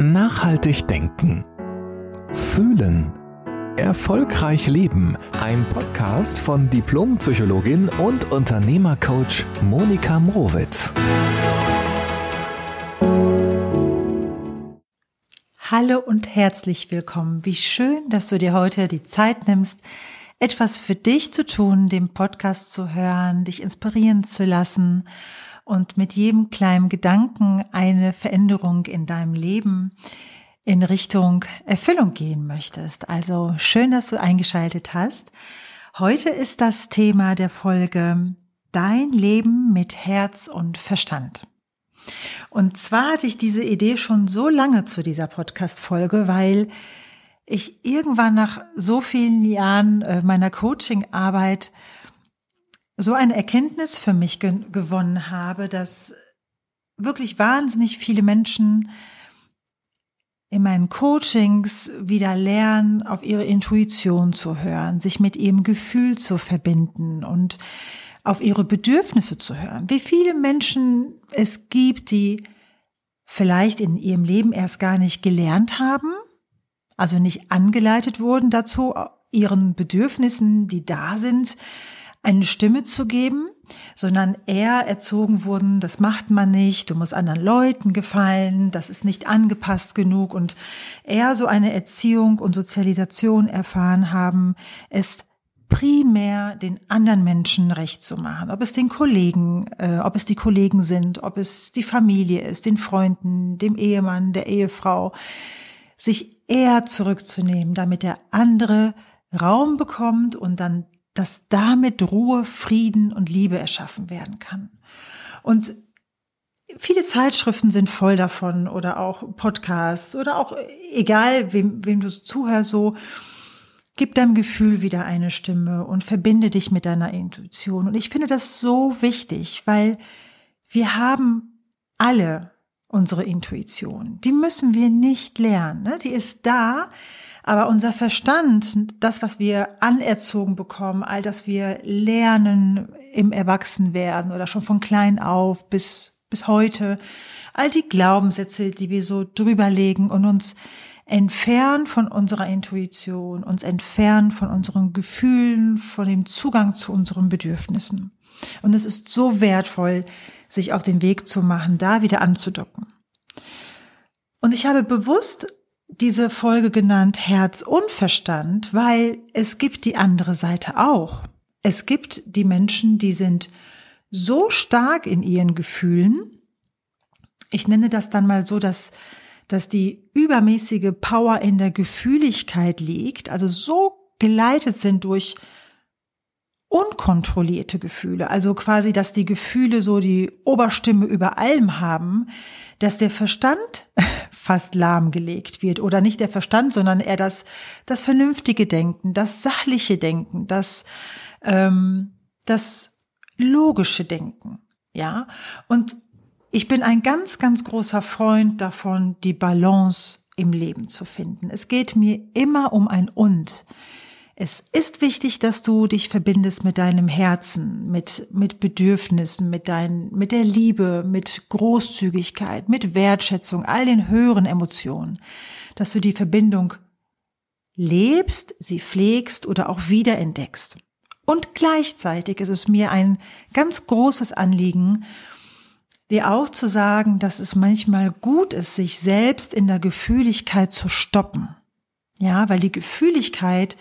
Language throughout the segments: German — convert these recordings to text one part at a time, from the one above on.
Nachhaltig denken. Fühlen. Erfolgreich leben. Ein Podcast von Diplompsychologin und Unternehmercoach Monika Mrowitz. Hallo und herzlich willkommen. Wie schön, dass du dir heute die Zeit nimmst, etwas für dich zu tun, den Podcast zu hören, dich inspirieren zu lassen und mit jedem kleinen Gedanken eine Veränderung in deinem Leben in Richtung Erfüllung gehen möchtest. Also schön, dass du eingeschaltet hast. Heute ist das Thema der Folge Dein Leben mit Herz und Verstand. Und zwar hatte ich diese Idee schon so lange zu dieser Podcast-Folge, weil ich irgendwann nach so vielen Jahren äh, meiner Coaching-Arbeit so eine Erkenntnis für mich ge gewonnen habe, dass wirklich wahnsinnig viele Menschen in meinen Coachings wieder lernen, auf ihre Intuition zu hören, sich mit ihrem Gefühl zu verbinden und auf ihre Bedürfnisse zu hören. Wie viele Menschen es gibt, die vielleicht in ihrem Leben erst gar nicht gelernt haben, also nicht angeleitet wurden dazu, ihren Bedürfnissen, die da sind, eine Stimme zu geben, sondern eher erzogen wurden, das macht man nicht, du musst anderen Leuten gefallen, das ist nicht angepasst genug und eher so eine Erziehung und Sozialisation erfahren haben, es primär den anderen Menschen recht zu machen, ob es den Kollegen, äh, ob es die Kollegen sind, ob es die Familie ist, den Freunden, dem Ehemann, der Ehefrau, sich eher zurückzunehmen, damit der andere Raum bekommt und dann dass damit Ruhe, Frieden und Liebe erschaffen werden kann. Und viele Zeitschriften sind voll davon oder auch Podcasts oder auch egal, wem, wem du zuhörst, so gib deinem Gefühl wieder eine Stimme und verbinde dich mit deiner Intuition. Und ich finde das so wichtig, weil wir haben alle unsere Intuition. Die müssen wir nicht lernen. Ne? Die ist da. Aber unser Verstand, das, was wir anerzogen bekommen, all das wir lernen im Erwachsenwerden oder schon von klein auf bis, bis heute, all die Glaubenssätze, die wir so drüberlegen und uns entfernen von unserer Intuition, uns entfernen von unseren Gefühlen, von dem Zugang zu unseren Bedürfnissen. Und es ist so wertvoll, sich auf den Weg zu machen, da wieder anzudocken. Und ich habe bewusst diese Folge genannt Herz und Verstand, weil es gibt die andere Seite auch. Es gibt die Menschen, die sind so stark in ihren Gefühlen. Ich nenne das dann mal so, dass, dass die übermäßige Power in der Gefühligkeit liegt, also so geleitet sind durch unkontrollierte Gefühle, also quasi, dass die Gefühle so die Oberstimme über allem haben, dass der Verstand fast lahmgelegt wird oder nicht der Verstand, sondern eher das, das vernünftige Denken, das sachliche Denken, das, ähm, das logische Denken. Ja, und ich bin ein ganz, ganz großer Freund davon, die Balance im Leben zu finden. Es geht mir immer um ein Und. Es ist wichtig, dass du dich verbindest mit deinem Herzen, mit, mit Bedürfnissen, mit dein, mit der Liebe, mit Großzügigkeit, mit Wertschätzung, all den höheren Emotionen, dass du die Verbindung lebst, sie pflegst oder auch wiederentdeckst. Und gleichzeitig ist es mir ein ganz großes Anliegen, dir auch zu sagen, dass es manchmal gut ist, sich selbst in der Gefühligkeit zu stoppen. Ja, weil die Gefühligkeit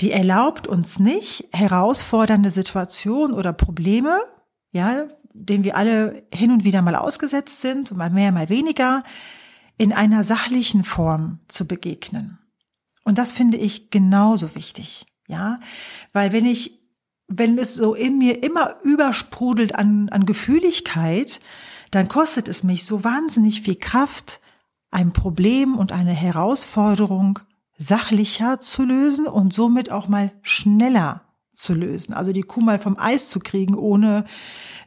die erlaubt uns nicht, herausfordernde Situationen oder Probleme, ja, denen wir alle hin und wieder mal ausgesetzt sind, mal mehr, mal weniger, in einer sachlichen Form zu begegnen. Und das finde ich genauso wichtig, ja, weil wenn ich, wenn es so in mir immer übersprudelt an, an Gefühligkeit, dann kostet es mich so wahnsinnig viel Kraft, ein Problem und eine Herausforderung sachlicher zu lösen und somit auch mal schneller zu lösen. Also die Kuh mal vom Eis zu kriegen, ohne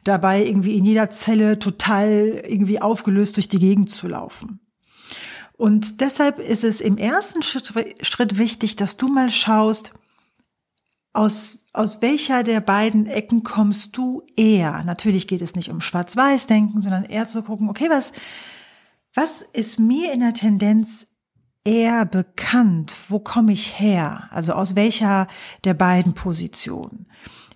dabei irgendwie in jeder Zelle total irgendwie aufgelöst durch die Gegend zu laufen. Und deshalb ist es im ersten Schritt, wichtig, dass du mal schaust, aus, aus welcher der beiden Ecken kommst du eher? Natürlich geht es nicht um Schwarz-Weiß-Denken, sondern eher zu gucken, okay, was, Was ist mir in der Tendenz eher bekannt? Wo komme ich her? Also aus welcher der beiden Positionen?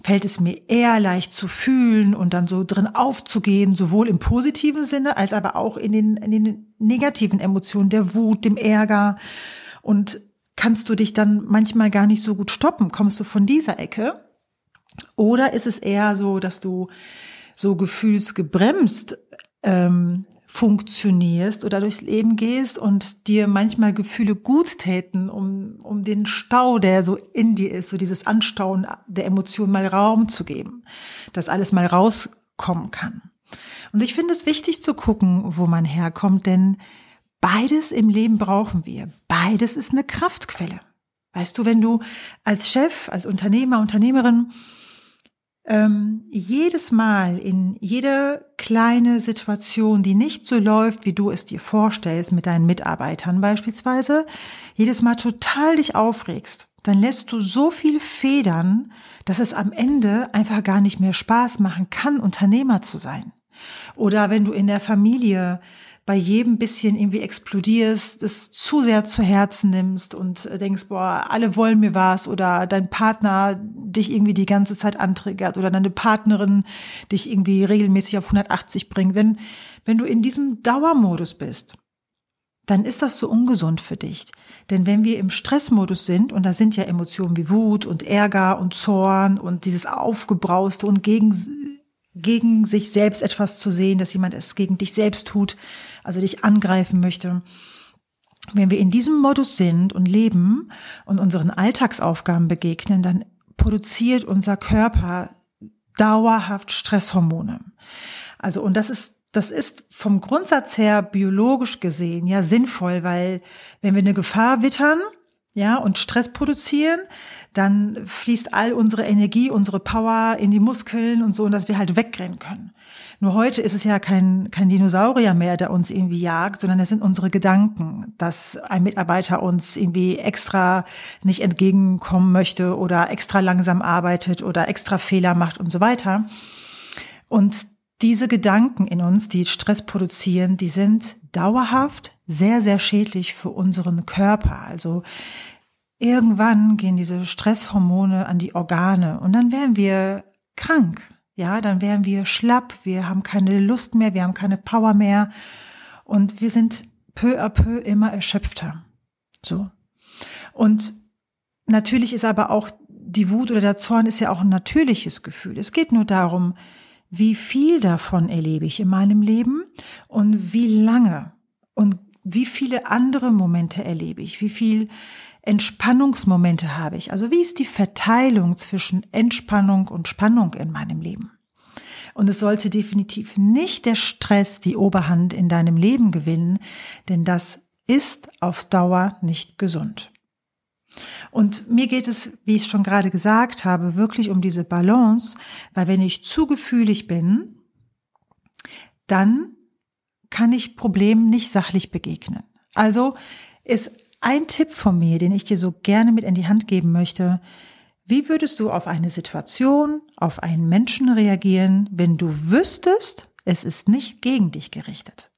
Fällt es mir eher leicht zu fühlen und dann so drin aufzugehen, sowohl im positiven Sinne als aber auch in den, in den negativen Emotionen, der Wut, dem Ärger. Und kannst du dich dann manchmal gar nicht so gut stoppen? Kommst du von dieser Ecke? Oder ist es eher so, dass du so gefühlsgebremst ähm, funktionierst oder durchs Leben gehst und dir manchmal Gefühle gut täten, um, um den Stau, der so in dir ist, so dieses Anstauen der Emotionen mal Raum zu geben, dass alles mal rauskommen kann. Und ich finde es wichtig zu gucken, wo man herkommt, denn beides im Leben brauchen wir. Beides ist eine Kraftquelle. Weißt du, wenn du als Chef, als Unternehmer, Unternehmerin ähm, jedes Mal in jede kleine Situation, die nicht so läuft, wie du es dir vorstellst, mit deinen Mitarbeitern beispielsweise, jedes Mal total dich aufregst, dann lässt du so viel federn, dass es am Ende einfach gar nicht mehr Spaß machen kann, Unternehmer zu sein. Oder wenn du in der Familie bei jedem bisschen irgendwie explodierst, es zu sehr zu Herzen nimmst und denkst, boah, alle wollen mir was oder dein Partner dich irgendwie die ganze Zeit antriggert oder deine Partnerin dich irgendwie regelmäßig auf 180 bringt. Wenn, wenn du in diesem Dauermodus bist, dann ist das so ungesund für dich. Denn wenn wir im Stressmodus sind, und da sind ja Emotionen wie Wut und Ärger und Zorn und dieses Aufgebrauste und gegen, gegen sich selbst etwas zu sehen, dass jemand es gegen dich selbst tut, also dich angreifen möchte. Wenn wir in diesem Modus sind und leben und unseren Alltagsaufgaben begegnen, dann produziert unser Körper dauerhaft Stresshormone. Also, und das ist das ist vom Grundsatz her biologisch gesehen ja sinnvoll, weil wenn wir eine Gefahr wittern, ja, und Stress produzieren, dann fließt all unsere Energie, unsere Power in die Muskeln und so, dass wir halt wegrennen können. Nur heute ist es ja kein, kein Dinosaurier mehr, der uns irgendwie jagt, sondern es sind unsere Gedanken, dass ein Mitarbeiter uns irgendwie extra nicht entgegenkommen möchte oder extra langsam arbeitet oder extra Fehler macht und so weiter. Und diese Gedanken in uns, die Stress produzieren, die sind dauerhaft sehr, sehr schädlich für unseren Körper. Also irgendwann gehen diese Stresshormone an die Organe und dann werden wir krank ja, dann wären wir schlapp, wir haben keine Lust mehr, wir haben keine Power mehr und wir sind peu à peu immer erschöpfter. So. Und natürlich ist aber auch die Wut oder der Zorn ist ja auch ein natürliches Gefühl. Es geht nur darum, wie viel davon erlebe ich in meinem Leben und wie lange und wie viele andere Momente erlebe ich, wie viel Entspannungsmomente habe ich? Also wie ist die Verteilung zwischen Entspannung und Spannung in meinem Leben? Und es sollte definitiv nicht der Stress die Oberhand in deinem Leben gewinnen, denn das ist auf Dauer nicht gesund. Und mir geht es, wie ich schon gerade gesagt habe, wirklich um diese Balance, weil wenn ich zu gefühlig bin, dann kann ich Problemen nicht sachlich begegnen. Also ist ein Tipp von mir, den ich dir so gerne mit in die Hand geben möchte. Wie würdest du auf eine Situation, auf einen Menschen reagieren, wenn du wüsstest, es ist nicht gegen dich gerichtet?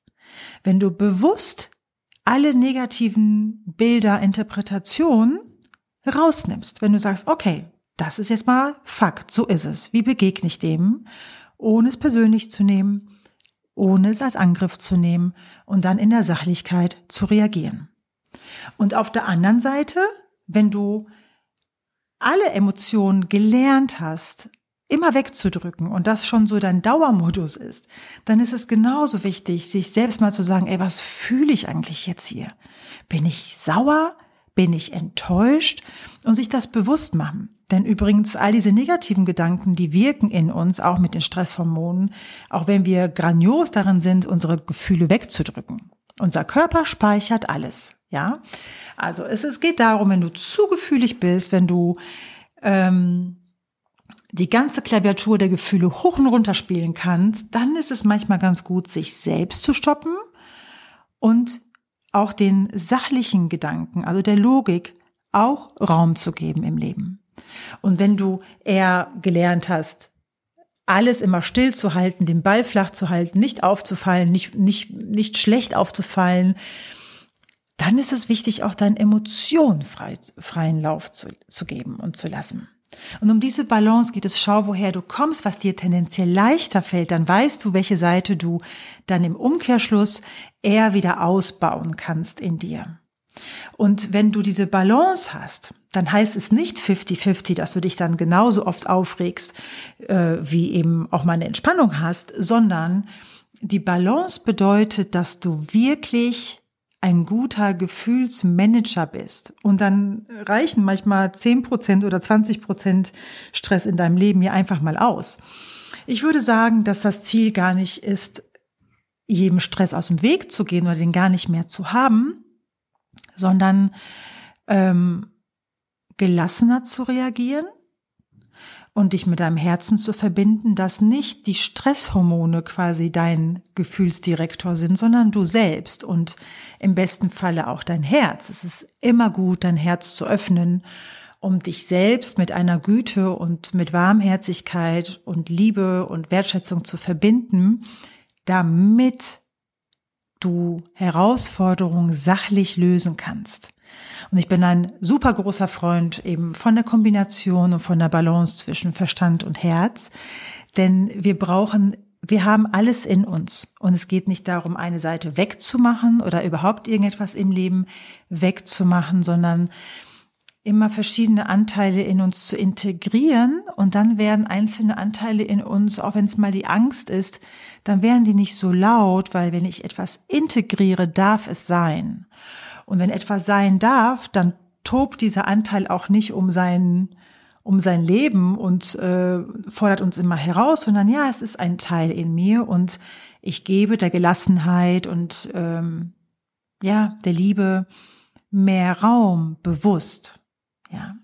Wenn du bewusst alle negativen Bilder, Interpretationen rausnimmst, wenn du sagst, okay, das ist jetzt mal Fakt, so ist es. Wie begegne ich dem, ohne es persönlich zu nehmen, ohne es als Angriff zu nehmen und dann in der Sachlichkeit zu reagieren? Und auf der anderen Seite, wenn du alle Emotionen gelernt hast, immer wegzudrücken und das schon so dein Dauermodus ist, dann ist es genauso wichtig, sich selbst mal zu sagen, ey, was fühle ich eigentlich jetzt hier? Bin ich sauer? Bin ich enttäuscht? Und sich das bewusst machen. Denn übrigens, all diese negativen Gedanken, die wirken in uns, auch mit den Stresshormonen, auch wenn wir grandios darin sind, unsere Gefühle wegzudrücken. Unser Körper speichert alles. Ja, also es, es geht darum, wenn du zu gefühlig bist, wenn du ähm, die ganze Klaviatur der Gefühle hoch und runter spielen kannst, dann ist es manchmal ganz gut, sich selbst zu stoppen und auch den sachlichen Gedanken, also der Logik, auch Raum zu geben im Leben. Und wenn du eher gelernt hast, alles immer still zu halten, den Ball flach zu halten, nicht aufzufallen, nicht, nicht, nicht schlecht aufzufallen, dann ist es wichtig, auch deinen Emotionen frei, freien Lauf zu, zu geben und zu lassen. Und um diese Balance geht es, schau, woher du kommst, was dir tendenziell leichter fällt, dann weißt du, welche Seite du dann im Umkehrschluss eher wieder ausbauen kannst in dir. Und wenn du diese Balance hast, dann heißt es nicht 50-50, dass du dich dann genauso oft aufregst, äh, wie eben auch mal eine Entspannung hast, sondern die Balance bedeutet, dass du wirklich ein guter Gefühlsmanager bist. Und dann reichen manchmal 10% oder 20% Stress in deinem Leben hier einfach mal aus. Ich würde sagen, dass das Ziel gar nicht ist, jedem Stress aus dem Weg zu gehen oder den gar nicht mehr zu haben, sondern ähm, gelassener zu reagieren und dich mit deinem Herzen zu verbinden, dass nicht die Stresshormone quasi dein Gefühlsdirektor sind, sondern du selbst und im besten Falle auch dein Herz. Es ist immer gut, dein Herz zu öffnen, um dich selbst mit einer Güte und mit Warmherzigkeit und Liebe und Wertschätzung zu verbinden, damit du Herausforderungen sachlich lösen kannst. Und ich bin ein super großer Freund eben von der Kombination und von der Balance zwischen Verstand und Herz. Denn wir brauchen, wir haben alles in uns. Und es geht nicht darum, eine Seite wegzumachen oder überhaupt irgendetwas im Leben wegzumachen, sondern immer verschiedene Anteile in uns zu integrieren und dann werden einzelne Anteile in uns, auch wenn es mal die Angst ist, dann werden die nicht so laut, weil wenn ich etwas integriere, darf es sein. Und wenn etwas sein darf, dann tobt dieser Anteil auch nicht um sein, um sein Leben und äh, fordert uns immer heraus, sondern ja, es ist ein Teil in mir und ich gebe der Gelassenheit und ähm, ja, der Liebe mehr Raum bewusst. Ja.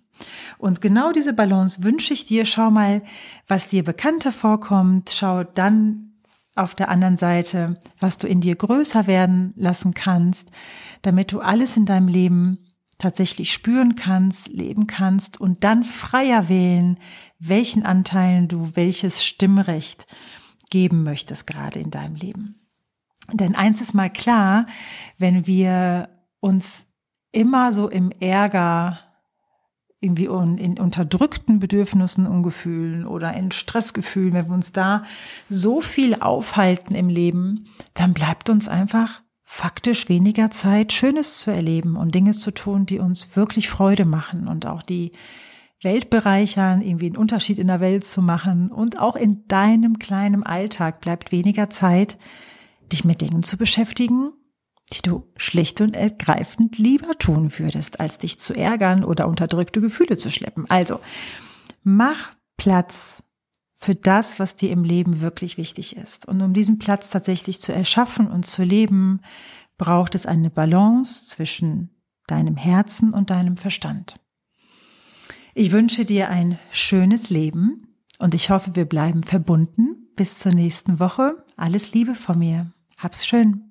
Und genau diese Balance wünsche ich dir. Schau mal, was dir bekannter vorkommt. Schau dann auf der anderen Seite, was du in dir größer werden lassen kannst, damit du alles in deinem Leben tatsächlich spüren kannst, leben kannst und dann freier wählen, welchen Anteilen du welches Stimmrecht geben möchtest gerade in deinem Leben. Denn eins ist mal klar, wenn wir uns immer so im Ärger irgendwie in unterdrückten Bedürfnissen und Gefühlen oder in Stressgefühlen, wenn wir uns da so viel aufhalten im Leben, dann bleibt uns einfach faktisch weniger Zeit, Schönes zu erleben und Dinge zu tun, die uns wirklich Freude machen und auch die Welt bereichern, irgendwie einen Unterschied in der Welt zu machen. Und auch in deinem kleinen Alltag bleibt weniger Zeit, dich mit Dingen zu beschäftigen, die du schlicht und ergreifend lieber tun würdest, als dich zu ärgern oder unterdrückte Gefühle zu schleppen. Also, mach Platz für das, was dir im Leben wirklich wichtig ist. Und um diesen Platz tatsächlich zu erschaffen und zu leben, braucht es eine Balance zwischen deinem Herzen und deinem Verstand. Ich wünsche dir ein schönes Leben und ich hoffe, wir bleiben verbunden. Bis zur nächsten Woche. Alles Liebe von mir. Hab's schön.